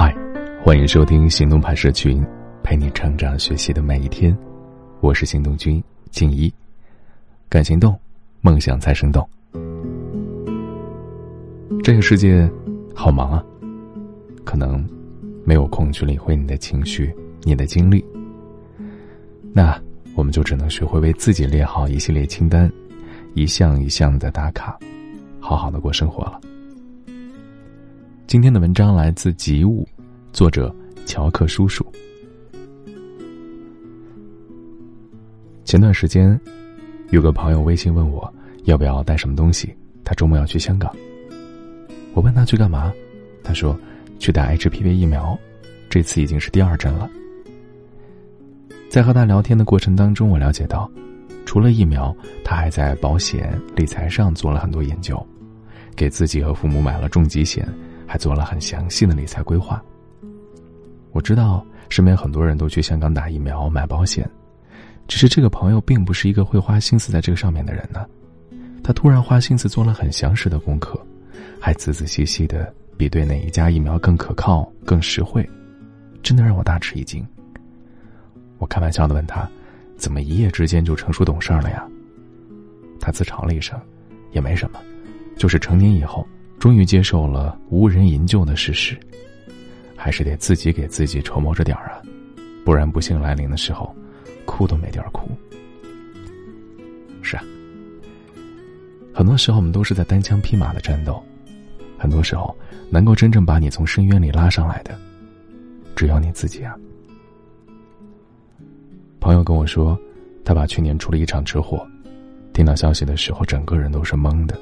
嗨，欢迎收听行动派社群，陪你成长学习的每一天。我是行动君静怡，敢行动，梦想才生动。这个世界好忙啊，可能没有空去理会你的情绪、你的经历。那我们就只能学会为自己列好一系列清单，一项一项的打卡，好好的过生活了。今天的文章来自吉物，作者乔克叔叔。前段时间，有个朋友微信问我要不要带什么东西，他周末要去香港。我问他去干嘛，他说去打 HPV 疫苗，这次已经是第二针了。在和他聊天的过程当中，我了解到，除了疫苗，他还在保险理财上做了很多研究，给自己和父母买了重疾险。还做了很详细的理财规划。我知道身边很多人都去香港打疫苗、买保险，只是这个朋友并不是一个会花心思在这个上面的人呢。他突然花心思做了很详实的功课，还仔仔细细的比对哪一家疫苗更可靠、更实惠，真的让我大吃一惊。我开玩笑的问他：“怎么一夜之间就成熟懂事了呀？”他自嘲了一声：“也没什么，就是成年以后。”终于接受了无人营救的事实，还是得自己给自己筹谋着点儿啊，不然不幸来临的时候，哭都没地儿哭。是啊，很多时候我们都是在单枪匹马的战斗，很多时候能够真正把你从深渊里拉上来的，只有你自己啊。朋友跟我说，他爸去年出了一场车祸，听到消息的时候，整个人都是懵的。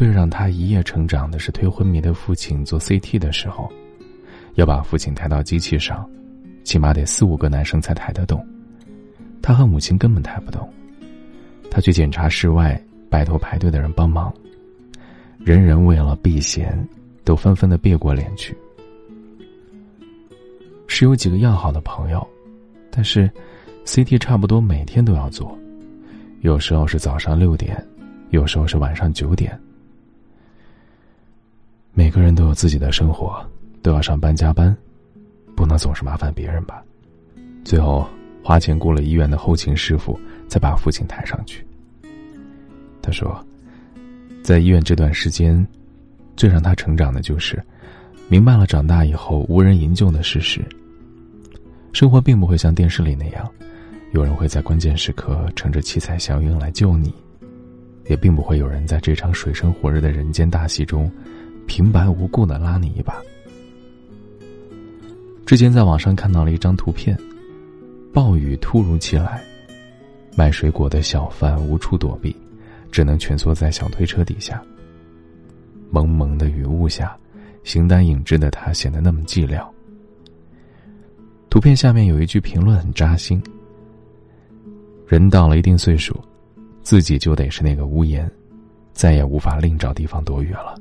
最让他一夜成长的是推昏迷的父亲做 CT 的时候，要把父亲抬到机器上，起码得四五个男生才抬得动，他和母亲根本抬不动。他去检查室外，拜托排队的人帮忙，人人为了避嫌，都纷纷的别过脸去。是有几个要好的朋友，但是 CT 差不多每天都要做，有时候是早上六点，有时候是晚上九点。每个人都有自己的生活，都要上班加班，不能总是麻烦别人吧。最后花钱雇了医院的后勤师傅，才把父亲抬上去。他说，在医院这段时间，最让他成长的就是明白了长大以后无人营救的事实。生活并不会像电视里那样，有人会在关键时刻乘着七彩祥云来救你，也并不会有人在这场水深火热的人间大戏中。平白无故的拉你一把。之前在网上看到了一张图片，暴雨突如其来，卖水果的小贩无处躲避，只能蜷缩在小推车底下。蒙蒙的雨雾下，形单影只的他显得那么寂寥。图片下面有一句评论很扎心：人到了一定岁数，自己就得是那个屋檐，再也无法另找地方躲雨了。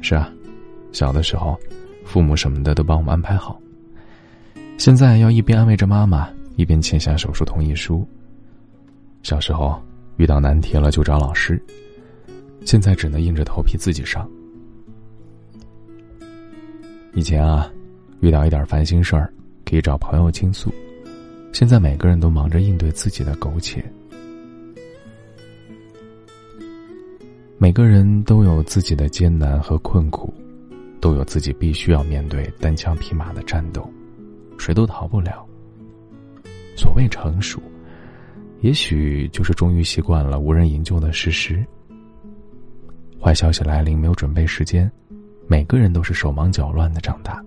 是啊，小的时候，父母什么的都帮我们安排好。现在要一边安慰着妈妈，一边签下手术同意书。小时候遇到难题了就找老师，现在只能硬着头皮自己上。以前啊，遇到一点烦心事儿可以找朋友倾诉，现在每个人都忙着应对自己的苟且。每个人都有自己的艰难和困苦，都有自己必须要面对单枪匹马的战斗，谁都逃不了。所谓成熟，也许就是终于习惯了无人营救的事实。坏消息来临，没有准备时间，每个人都是手忙脚乱的长大。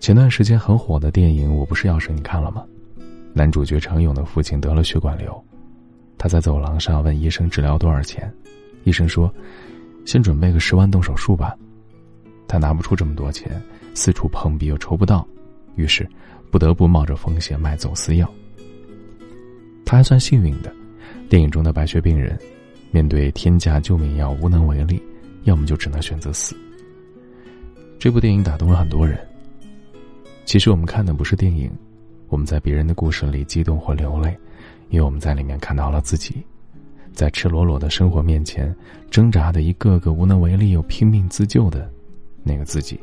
前段时间很火的电影《我不是药神》，你看了吗？男主角程勇的父亲得了血管瘤。他在走廊上问医生治疗多少钱，医生说：“先准备个十万动手术吧。”他拿不出这么多钱，四处碰壁又筹不到，于是不得不冒着风险卖走私药。他还算幸运的，电影中的白血病人面对天价救命药无能为力，要么就只能选择死。这部电影打动了很多人。其实我们看的不是电影，我们在别人的故事里激动或流泪。因为我们在里面看到了自己，在赤裸裸的生活面前挣扎的一个个无能为力又拼命自救的那个自己。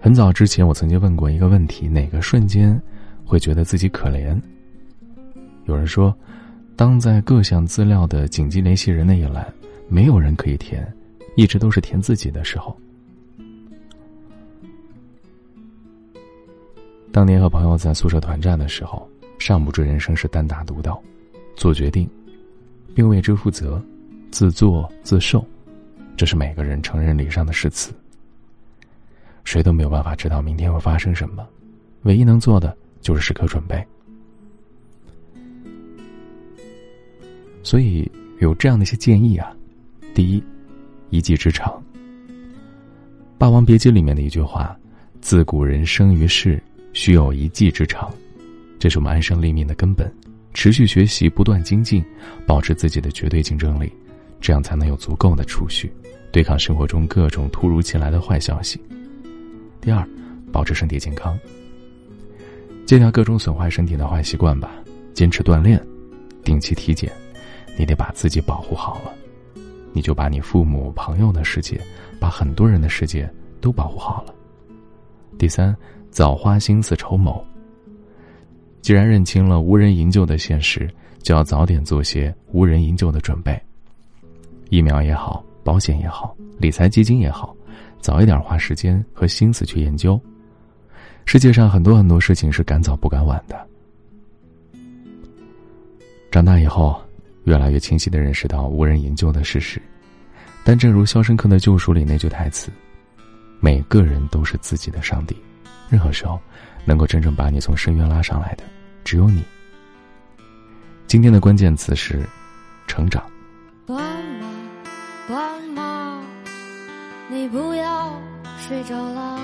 很早之前，我曾经问过一个问题：哪个瞬间会觉得自己可怜？有人说，当在各项资料的紧急联系人那一栏没有人可以填，一直都是填自己的时候。当年和朋友在宿舍团战的时候，尚不知人生是单打独斗，做决定，并为之负责，自作自受，这是每个人成人礼上的誓词。谁都没有办法知道明天会发生什么，唯一能做的就是时刻准备。所以有这样的一些建议啊：第一，一技之长。《霸王别姬》里面的一句话：“自古人生于世，须有一技之长。”这是我们安身立命的根本。持续学习，不断精进，保持自己的绝对竞争力，这样才能有足够的储蓄，对抗生活中各种突如其来的坏消息。第二，保持身体健康。戒掉各种损坏身体的坏习惯吧，坚持锻炼，定期体检。你得把自己保护好了，你就把你父母、朋友的世界，把很多人的世界都保护好了。第三，早花心思筹谋。既然认清了无人营救的现实，就要早点做些无人营救的准备。疫苗也好，保险也好，理财基金也好。早一点花时间和心思去研究。世界上很多很多事情是赶早不赶晚的。长大以后，越来越清晰的认识到无人营救的事实。但正如《肖申克的救赎》里那句台词：“每个人都是自己的上帝。”任何时候，能够真正把你从深渊拉上来的，只有你。今天的关键词是成长。斑马，斑马你不要睡着了，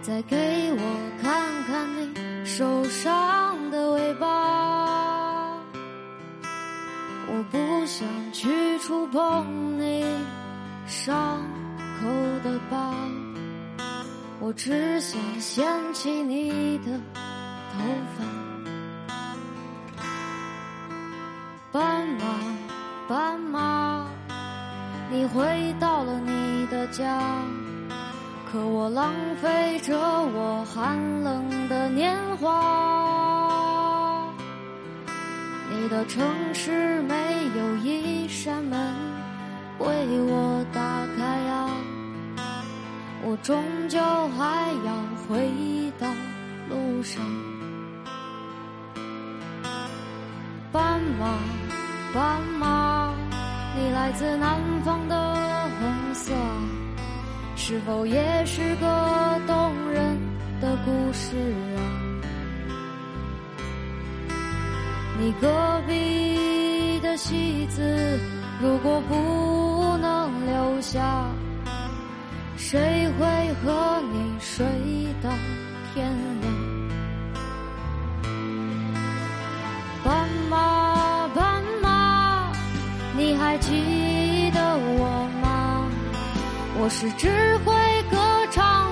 再给我看看你受伤的尾巴。我不想去触碰你伤口的疤，我只想掀起你的头发。斑马，斑马。你回到了你的家，可我浪费着我寒冷的年华。你的城市没有一扇门为我打开呀，我终究还要回到路上。斑马，斑马。你来自南方的红色，是否也是个动人的故事啊？你隔壁的戏子，如果不能留下，谁会和你睡到天亮？斑马。斑马，你还记得我吗？我是只会歌唱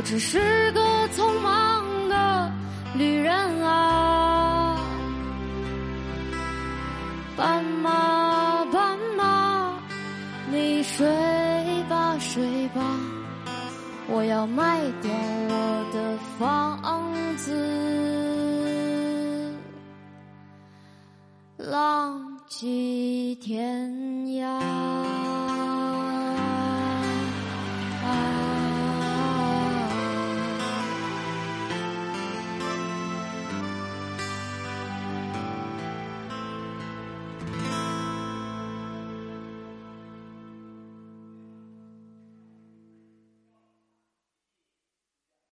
我只是个匆忙的旅人啊，斑马斑马，你睡吧睡吧，我要卖掉我的房子，浪迹天涯。